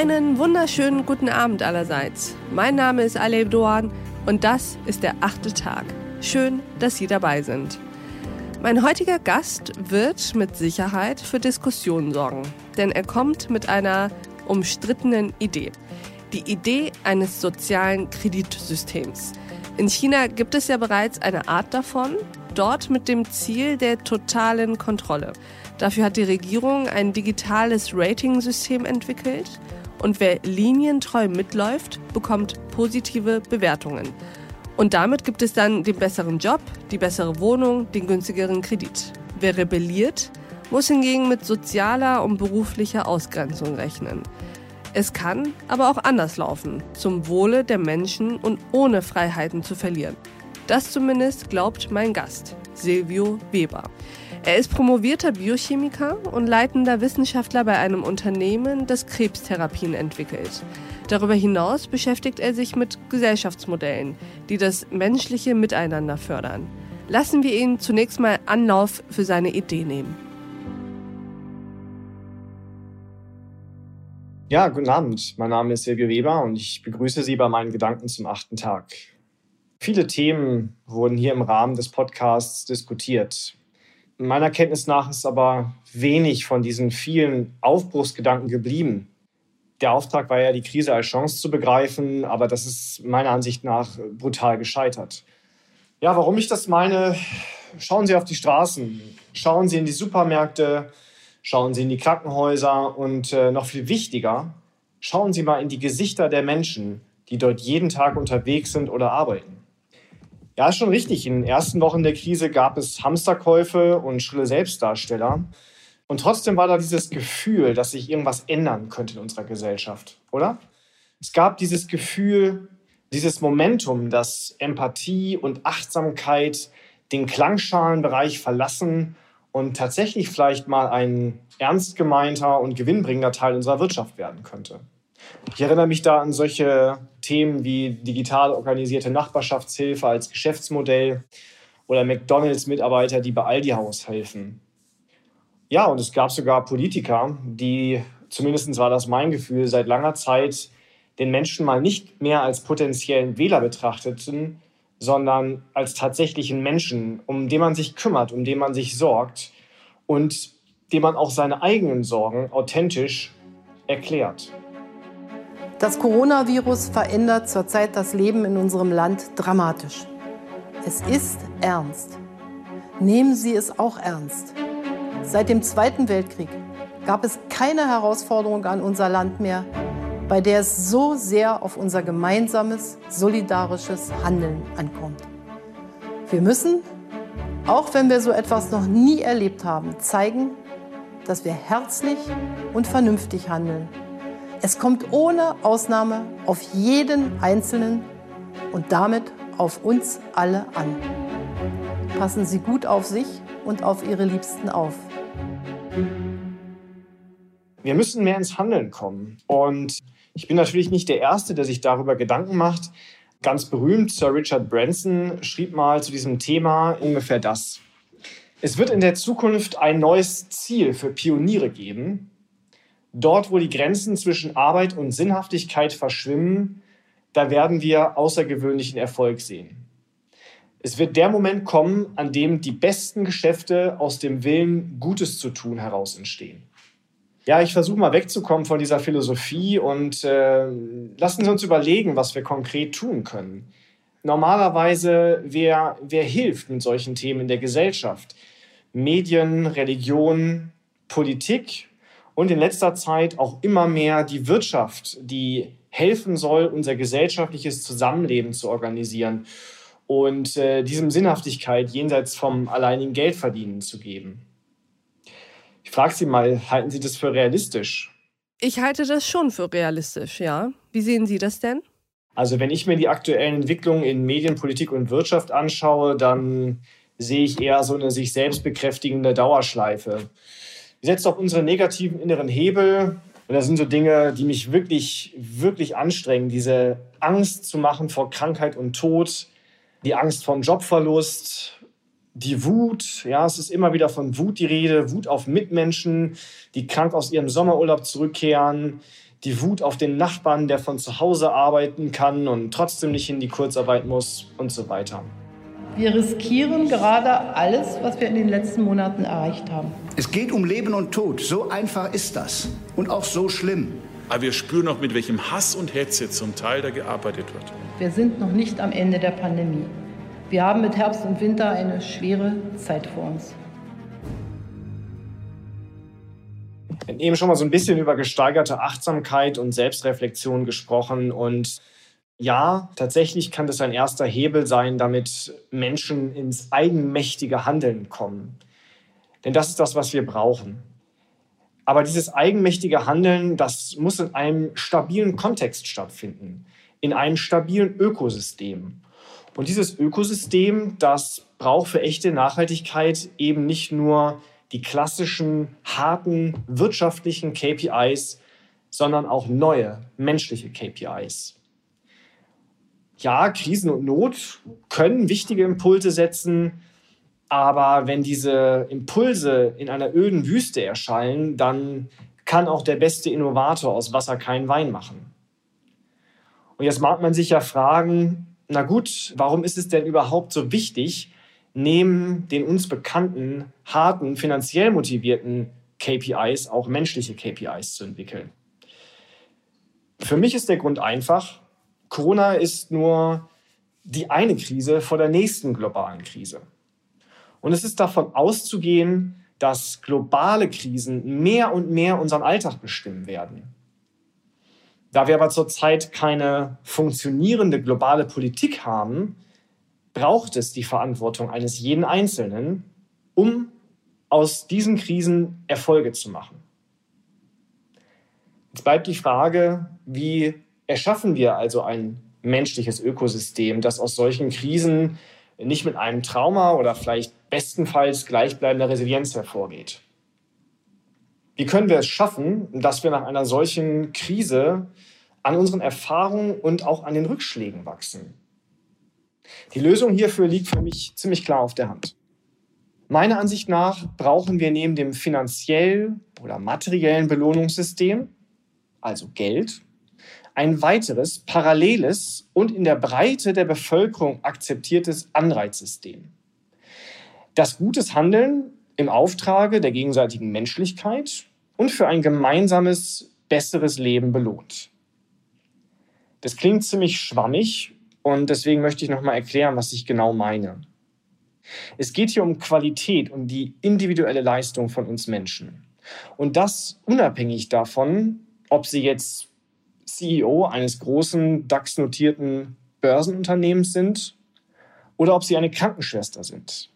Einen wunderschönen guten Abend allerseits. Mein Name ist Alev Doan und das ist der achte Tag. Schön, dass Sie dabei sind. Mein heutiger Gast wird mit Sicherheit für Diskussionen sorgen, denn er kommt mit einer umstrittenen Idee. Die Idee eines sozialen Kreditsystems. In China gibt es ja bereits eine Art davon, dort mit dem Ziel der totalen Kontrolle. Dafür hat die Regierung ein digitales Rating-System entwickelt und wer linientreu mitläuft, bekommt positive Bewertungen. Und damit gibt es dann den besseren Job, die bessere Wohnung, den günstigeren Kredit. Wer rebelliert, muss hingegen mit sozialer und beruflicher Ausgrenzung rechnen. Es kann aber auch anders laufen, zum Wohle der Menschen und ohne Freiheiten zu verlieren. Das zumindest glaubt mein Gast, Silvio Weber. Er ist promovierter Biochemiker und leitender Wissenschaftler bei einem Unternehmen, das Krebstherapien entwickelt. Darüber hinaus beschäftigt er sich mit Gesellschaftsmodellen, die das menschliche Miteinander fördern. Lassen wir ihn zunächst mal Anlauf für seine Idee nehmen. Ja, guten Abend. Mein Name ist Silvio Weber und ich begrüße Sie bei meinen Gedanken zum achten Tag. Viele Themen wurden hier im Rahmen des Podcasts diskutiert. Meiner Kenntnis nach ist aber wenig von diesen vielen Aufbruchsgedanken geblieben, der Auftrag war ja, die Krise als Chance zu begreifen, aber das ist meiner Ansicht nach brutal gescheitert. Ja, warum ich das meine? Schauen Sie auf die Straßen, schauen Sie in die Supermärkte, schauen Sie in die Krankenhäuser und äh, noch viel wichtiger, schauen Sie mal in die Gesichter der Menschen, die dort jeden Tag unterwegs sind oder arbeiten. Ja, ist schon richtig. In den ersten Wochen der Krise gab es Hamsterkäufe und schrille Selbstdarsteller. Und trotzdem war da dieses Gefühl, dass sich irgendwas ändern könnte in unserer Gesellschaft, oder? Es gab dieses Gefühl, dieses Momentum, dass Empathie und Achtsamkeit den Klangschalenbereich verlassen und tatsächlich vielleicht mal ein ernst gemeinter und gewinnbringender Teil unserer Wirtschaft werden könnte. Ich erinnere mich da an solche Themen wie digital organisierte Nachbarschaftshilfe als Geschäftsmodell oder McDonalds-Mitarbeiter, die bei Aldi Haus helfen. Ja, und es gab sogar Politiker, die, zumindest war das mein Gefühl, seit langer Zeit den Menschen mal nicht mehr als potenziellen Wähler betrachteten, sondern als tatsächlichen Menschen, um den man sich kümmert, um den man sich sorgt und dem man auch seine eigenen Sorgen authentisch erklärt. Das Coronavirus verändert zurzeit das Leben in unserem Land dramatisch. Es ist ernst. Nehmen Sie es auch ernst. Seit dem Zweiten Weltkrieg gab es keine Herausforderung an unser Land mehr, bei der es so sehr auf unser gemeinsames, solidarisches Handeln ankommt. Wir müssen, auch wenn wir so etwas noch nie erlebt haben, zeigen, dass wir herzlich und vernünftig handeln. Es kommt ohne Ausnahme auf jeden Einzelnen und damit auf uns alle an. Passen Sie gut auf sich und auf Ihre Liebsten auf. Wir müssen mehr ins Handeln kommen. Und ich bin natürlich nicht der Erste, der sich darüber Gedanken macht. Ganz berühmt, Sir Richard Branson schrieb mal zu diesem Thema ungefähr das. Es wird in der Zukunft ein neues Ziel für Pioniere geben. Dort, wo die Grenzen zwischen Arbeit und Sinnhaftigkeit verschwimmen, da werden wir außergewöhnlichen Erfolg sehen. Es wird der Moment kommen, an dem die besten Geschäfte aus dem Willen, Gutes zu tun, heraus entstehen. Ja, ich versuche mal wegzukommen von dieser Philosophie und äh, lassen Sie uns überlegen, was wir konkret tun können. Normalerweise, wer, wer hilft mit solchen Themen in der Gesellschaft? Medien, Religion, Politik und in letzter Zeit auch immer mehr die Wirtschaft, die helfen soll, unser gesellschaftliches Zusammenleben zu organisieren und äh, diesem Sinnhaftigkeit jenseits vom alleinigen Geldverdienen zu geben. Ich frage Sie mal, halten Sie das für realistisch? Ich halte das schon für realistisch, ja. Wie sehen Sie das denn? Also wenn ich mir die aktuellen Entwicklungen in Medien, Politik und Wirtschaft anschaue, dann sehe ich eher so eine sich selbst bekräftigende Dauerschleife. Setzt auf unsere negativen inneren Hebel. Und das sind so Dinge, die mich wirklich, wirklich anstrengen. Diese Angst zu machen vor Krankheit und Tod, die Angst vom Jobverlust, die Wut, ja, es ist immer wieder von Wut die Rede, Wut auf Mitmenschen, die krank aus ihrem Sommerurlaub zurückkehren, die Wut auf den Nachbarn, der von zu Hause arbeiten kann und trotzdem nicht in die Kurzarbeit muss und so weiter. Wir riskieren gerade alles, was wir in den letzten Monaten erreicht haben. Es geht um Leben und Tod. So einfach ist das. Und auch so schlimm. Aber wir spüren auch, mit welchem Hass und Hetze zum Teil da gearbeitet wird. Wir sind noch nicht am Ende der Pandemie. Wir haben mit Herbst und Winter eine schwere Zeit vor uns. Wir haben eben schon mal so ein bisschen über gesteigerte Achtsamkeit und Selbstreflexion gesprochen. Und ja, tatsächlich kann das ein erster Hebel sein, damit Menschen ins eigenmächtige Handeln kommen. Denn das ist das, was wir brauchen. Aber dieses eigenmächtige Handeln, das muss in einem stabilen Kontext stattfinden, in einem stabilen Ökosystem. Und dieses Ökosystem, das braucht für echte Nachhaltigkeit eben nicht nur die klassischen, harten wirtschaftlichen KPIs, sondern auch neue menschliche KPIs. Ja, Krisen und Not können wichtige Impulse setzen, aber wenn diese Impulse in einer öden Wüste erschallen, dann kann auch der beste Innovator aus Wasser keinen Wein machen. Und jetzt mag man sich ja fragen, na gut, warum ist es denn überhaupt so wichtig, neben den uns bekannten, harten, finanziell motivierten KPIs auch menschliche KPIs zu entwickeln? Für mich ist der Grund einfach, Corona ist nur die eine Krise vor der nächsten globalen Krise. Und es ist davon auszugehen, dass globale Krisen mehr und mehr unseren Alltag bestimmen werden. Da wir aber zurzeit keine funktionierende globale Politik haben, braucht es die Verantwortung eines jeden Einzelnen, um aus diesen Krisen Erfolge zu machen. Jetzt bleibt die Frage, wie erschaffen wir also ein menschliches Ökosystem, das aus solchen Krisen nicht mit einem Trauma oder vielleicht bestenfalls gleichbleibender Resilienz hervorgeht. Wie können wir es schaffen, dass wir nach einer solchen Krise an unseren Erfahrungen und auch an den Rückschlägen wachsen? Die Lösung hierfür liegt für mich ziemlich klar auf der Hand. Meiner Ansicht nach brauchen wir neben dem finanziell oder materiellen Belohnungssystem, also Geld, ein weiteres, paralleles und in der Breite der Bevölkerung akzeptiertes Anreizsystem. Das gutes Handeln im Auftrage der gegenseitigen Menschlichkeit und für ein gemeinsames, besseres Leben belohnt. Das klingt ziemlich schwammig und deswegen möchte ich nochmal erklären, was ich genau meine. Es geht hier um Qualität, um die individuelle Leistung von uns Menschen. Und das unabhängig davon, ob sie jetzt CEO eines großen DAX-notierten Börsenunternehmens sind oder ob sie eine Krankenschwester sind.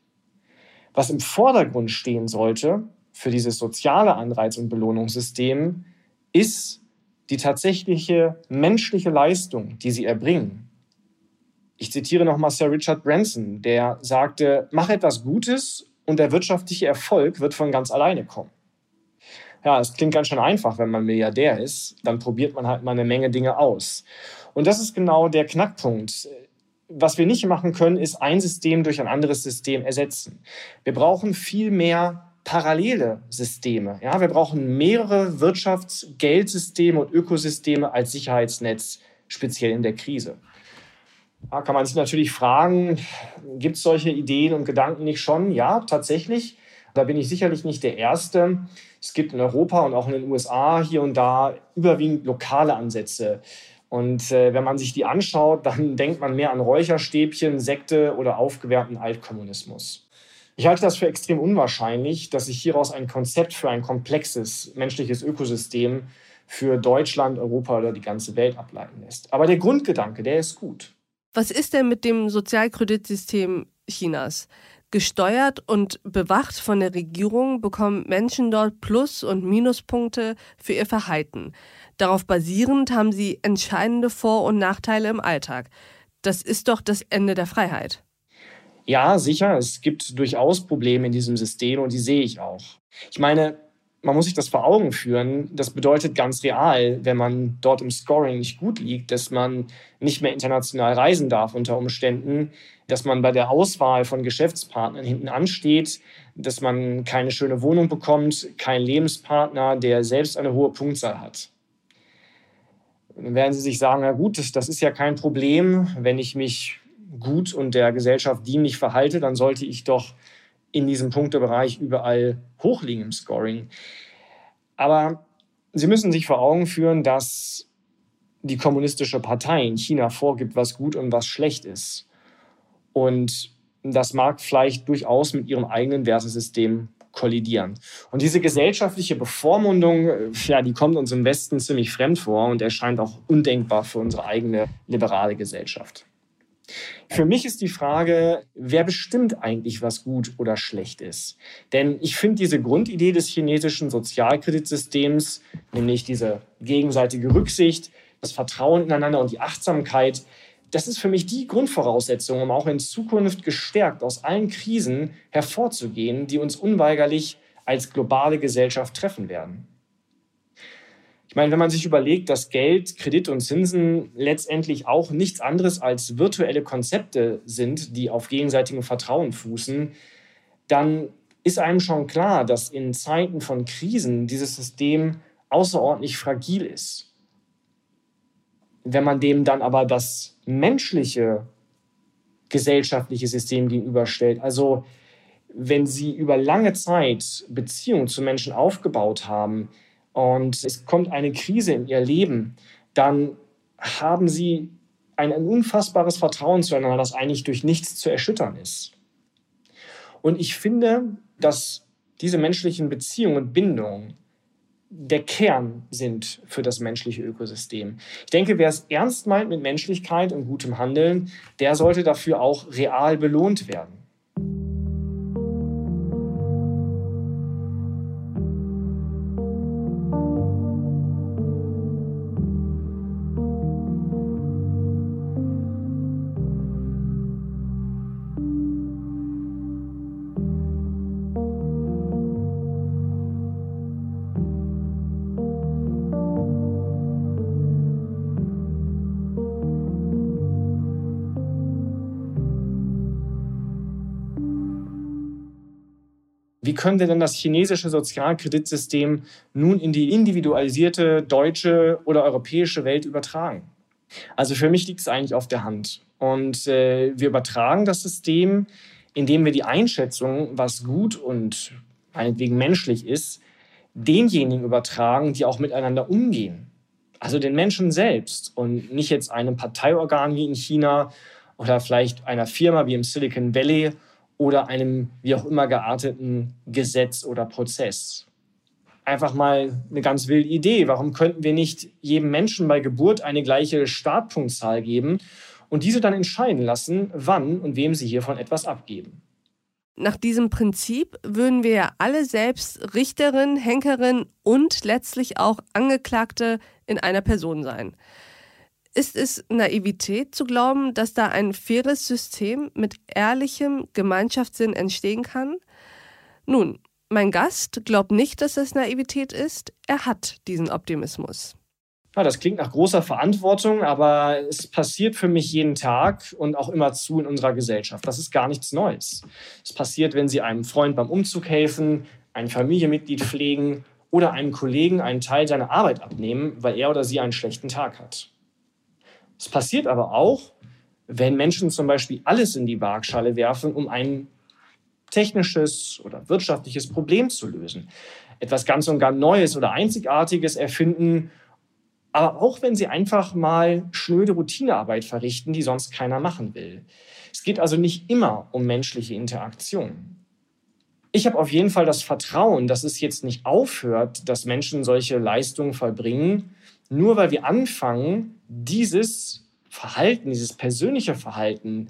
Was im Vordergrund stehen sollte für dieses soziale Anreiz- und Belohnungssystem, ist die tatsächliche menschliche Leistung, die sie erbringen. Ich zitiere nochmal Sir Richard Branson, der sagte, mach etwas Gutes und der wirtschaftliche Erfolg wird von ganz alleine kommen ja, es klingt ganz schön einfach, wenn man Milliardär ist. Dann probiert man halt mal eine Menge Dinge aus. Und das ist genau der Knackpunkt. Was wir nicht machen können, ist ein System durch ein anderes System ersetzen. Wir brauchen viel mehr parallele Systeme. Ja, wir brauchen mehrere Wirtschafts-, Geldsysteme und Ökosysteme als Sicherheitsnetz, speziell in der Krise. Da kann man sich natürlich fragen, gibt es solche Ideen und Gedanken nicht schon? Ja, tatsächlich. Da bin ich sicherlich nicht der Erste. Es gibt in Europa und auch in den USA hier und da überwiegend lokale Ansätze. Und äh, wenn man sich die anschaut, dann denkt man mehr an Räucherstäbchen, Sekte oder aufgewärmten Altkommunismus. Ich halte das für extrem unwahrscheinlich, dass sich hieraus ein Konzept für ein komplexes menschliches Ökosystem für Deutschland, Europa oder die ganze Welt ableiten lässt. Aber der Grundgedanke, der ist gut. Was ist denn mit dem Sozialkreditsystem Chinas? Gesteuert und bewacht von der Regierung bekommen Menschen dort Plus- und Minuspunkte für ihr Verhalten. Darauf basierend haben sie entscheidende Vor- und Nachteile im Alltag. Das ist doch das Ende der Freiheit. Ja, sicher. Es gibt durchaus Probleme in diesem System und die sehe ich auch. Ich meine, man muss sich das vor Augen führen. Das bedeutet ganz real, wenn man dort im Scoring nicht gut liegt, dass man nicht mehr international reisen darf unter Umständen, dass man bei der Auswahl von Geschäftspartnern hinten ansteht, dass man keine schöne Wohnung bekommt, keinen Lebenspartner, der selbst eine hohe Punktzahl hat. Dann werden Sie sich sagen, na gut, das, das ist ja kein Problem, wenn ich mich gut und der Gesellschaft dienlich verhalte, dann sollte ich doch in diesem Punktebereich überall hoch liegen im Scoring. Aber Sie müssen sich vor Augen führen, dass die kommunistische Partei in China vorgibt, was gut und was schlecht ist. Und das mag vielleicht durchaus mit ihrem eigenen Wertesystem kollidieren. Und diese gesellschaftliche Bevormundung, äh, ja, die kommt uns im Westen ziemlich fremd vor und erscheint auch undenkbar für unsere eigene liberale Gesellschaft. Für mich ist die Frage, wer bestimmt eigentlich, was gut oder schlecht ist? Denn ich finde diese Grundidee des chinesischen Sozialkreditsystems, nämlich diese gegenseitige Rücksicht, das Vertrauen ineinander und die Achtsamkeit, das ist für mich die Grundvoraussetzung, um auch in Zukunft gestärkt aus allen Krisen hervorzugehen, die uns unweigerlich als globale Gesellschaft treffen werden. Ich meine, wenn man sich überlegt, dass Geld, Kredit und Zinsen letztendlich auch nichts anderes als virtuelle Konzepte sind, die auf gegenseitigem Vertrauen fußen, dann ist einem schon klar, dass in Zeiten von Krisen dieses System außerordentlich fragil ist. Wenn man dem dann aber das menschliche gesellschaftliche System gegenüberstellt, also wenn sie über lange Zeit Beziehungen zu Menschen aufgebaut haben und es kommt eine Krise in ihr Leben, dann haben sie ein, ein unfassbares Vertrauen zueinander, das eigentlich durch nichts zu erschüttern ist. Und ich finde, dass diese menschlichen Beziehungen und Bindungen der Kern sind für das menschliche Ökosystem. Ich denke, wer es ernst meint mit Menschlichkeit und gutem Handeln, der sollte dafür auch real belohnt werden. Wie können wir denn das chinesische Sozialkreditsystem nun in die individualisierte deutsche oder europäische Welt übertragen? Also für mich liegt es eigentlich auf der Hand. Und äh, wir übertragen das System, indem wir die Einschätzung, was gut und meinetwegen menschlich ist, denjenigen übertragen, die auch miteinander umgehen. Also den Menschen selbst und nicht jetzt einem Parteiorgan wie in China oder vielleicht einer Firma wie im Silicon Valley oder einem wie auch immer gearteten Gesetz oder Prozess. Einfach mal eine ganz wilde Idee. Warum könnten wir nicht jedem Menschen bei Geburt eine gleiche Startpunktzahl geben und diese dann entscheiden lassen, wann und wem sie hiervon etwas abgeben? Nach diesem Prinzip würden wir ja alle selbst Richterin, Henkerin und letztlich auch Angeklagte in einer Person sein. Ist es Naivität zu glauben, dass da ein faires System mit ehrlichem Gemeinschaftssinn entstehen kann? Nun, mein Gast glaubt nicht, dass das Naivität ist. Er hat diesen Optimismus. Ja, das klingt nach großer Verantwortung, aber es passiert für mich jeden Tag und auch immer zu in unserer Gesellschaft. Das ist gar nichts Neues. Es passiert, wenn Sie einem Freund beim Umzug helfen, ein Familienmitglied pflegen oder einem Kollegen einen Teil seiner Arbeit abnehmen, weil er oder sie einen schlechten Tag hat. Es passiert aber auch, wenn Menschen zum Beispiel alles in die Waagschale werfen, um ein technisches oder wirtschaftliches Problem zu lösen. Etwas ganz und gar Neues oder Einzigartiges erfinden, aber auch wenn sie einfach mal schnöde Routinearbeit verrichten, die sonst keiner machen will. Es geht also nicht immer um menschliche Interaktion. Ich habe auf jeden Fall das Vertrauen, dass es jetzt nicht aufhört, dass Menschen solche Leistungen vollbringen, nur weil wir anfangen, dieses Verhalten, dieses persönliche Verhalten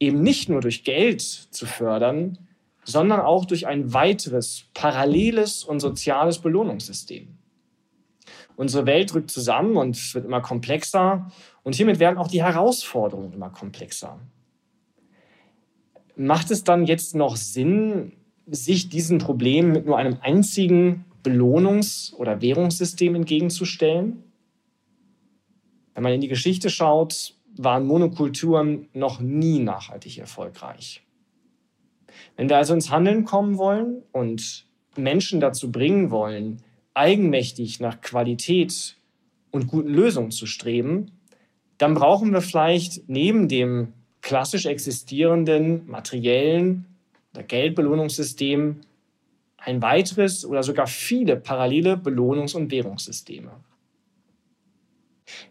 eben nicht nur durch Geld zu fördern, sondern auch durch ein weiteres, paralleles und soziales Belohnungssystem. Unsere Welt rückt zusammen und wird immer komplexer und hiermit werden auch die Herausforderungen immer komplexer. Macht es dann jetzt noch Sinn, sich diesen Problemen mit nur einem einzigen Belohnungs- oder Währungssystem entgegenzustellen? Wenn man in die Geschichte schaut, waren Monokulturen noch nie nachhaltig erfolgreich. Wenn wir also ins Handeln kommen wollen und Menschen dazu bringen wollen, eigenmächtig nach Qualität und guten Lösungen zu streben, dann brauchen wir vielleicht neben dem klassisch existierenden materiellen oder Geldbelohnungssystem ein weiteres oder sogar viele parallele Belohnungs- und Währungssysteme.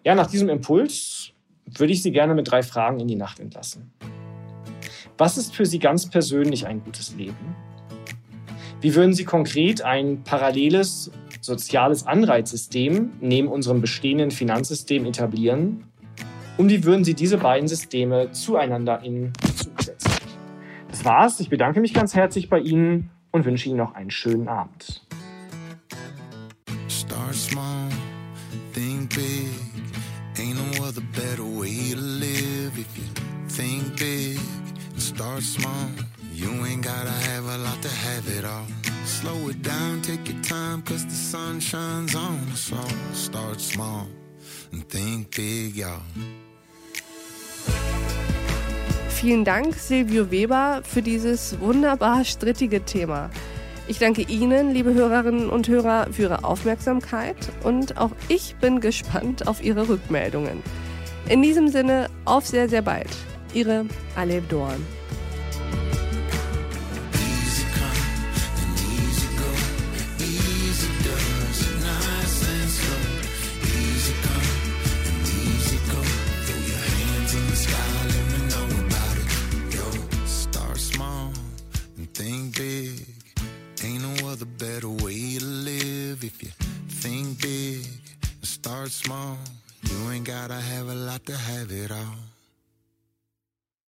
Ja, nach diesem Impuls würde ich Sie gerne mit drei Fragen in die Nacht entlassen. Was ist für Sie ganz persönlich ein gutes Leben? Wie würden Sie konkret ein paralleles soziales Anreizsystem neben unserem bestehenden Finanzsystem etablieren? Und wie würden Sie diese beiden Systeme zueinander in Bezug setzen? Das war's. Ich bedanke mich ganz herzlich bei Ihnen und wünsche Ihnen noch einen schönen Abend. Start small, think big. Ain't no other better way to live if you think big start small. You ain't gotta have a lot to have it all. Slow it down, take your time, cause the sun shines on us all. Start small and think big, y'all. Vielen Dank, Silvio Weber, für dieses wunderbar strittige Thema. Ich danke Ihnen, liebe Hörerinnen und Hörer, für Ihre Aufmerksamkeit und auch ich bin gespannt auf Ihre Rückmeldungen. In diesem Sinne, auf sehr, sehr bald. Ihre Aleb Dorn.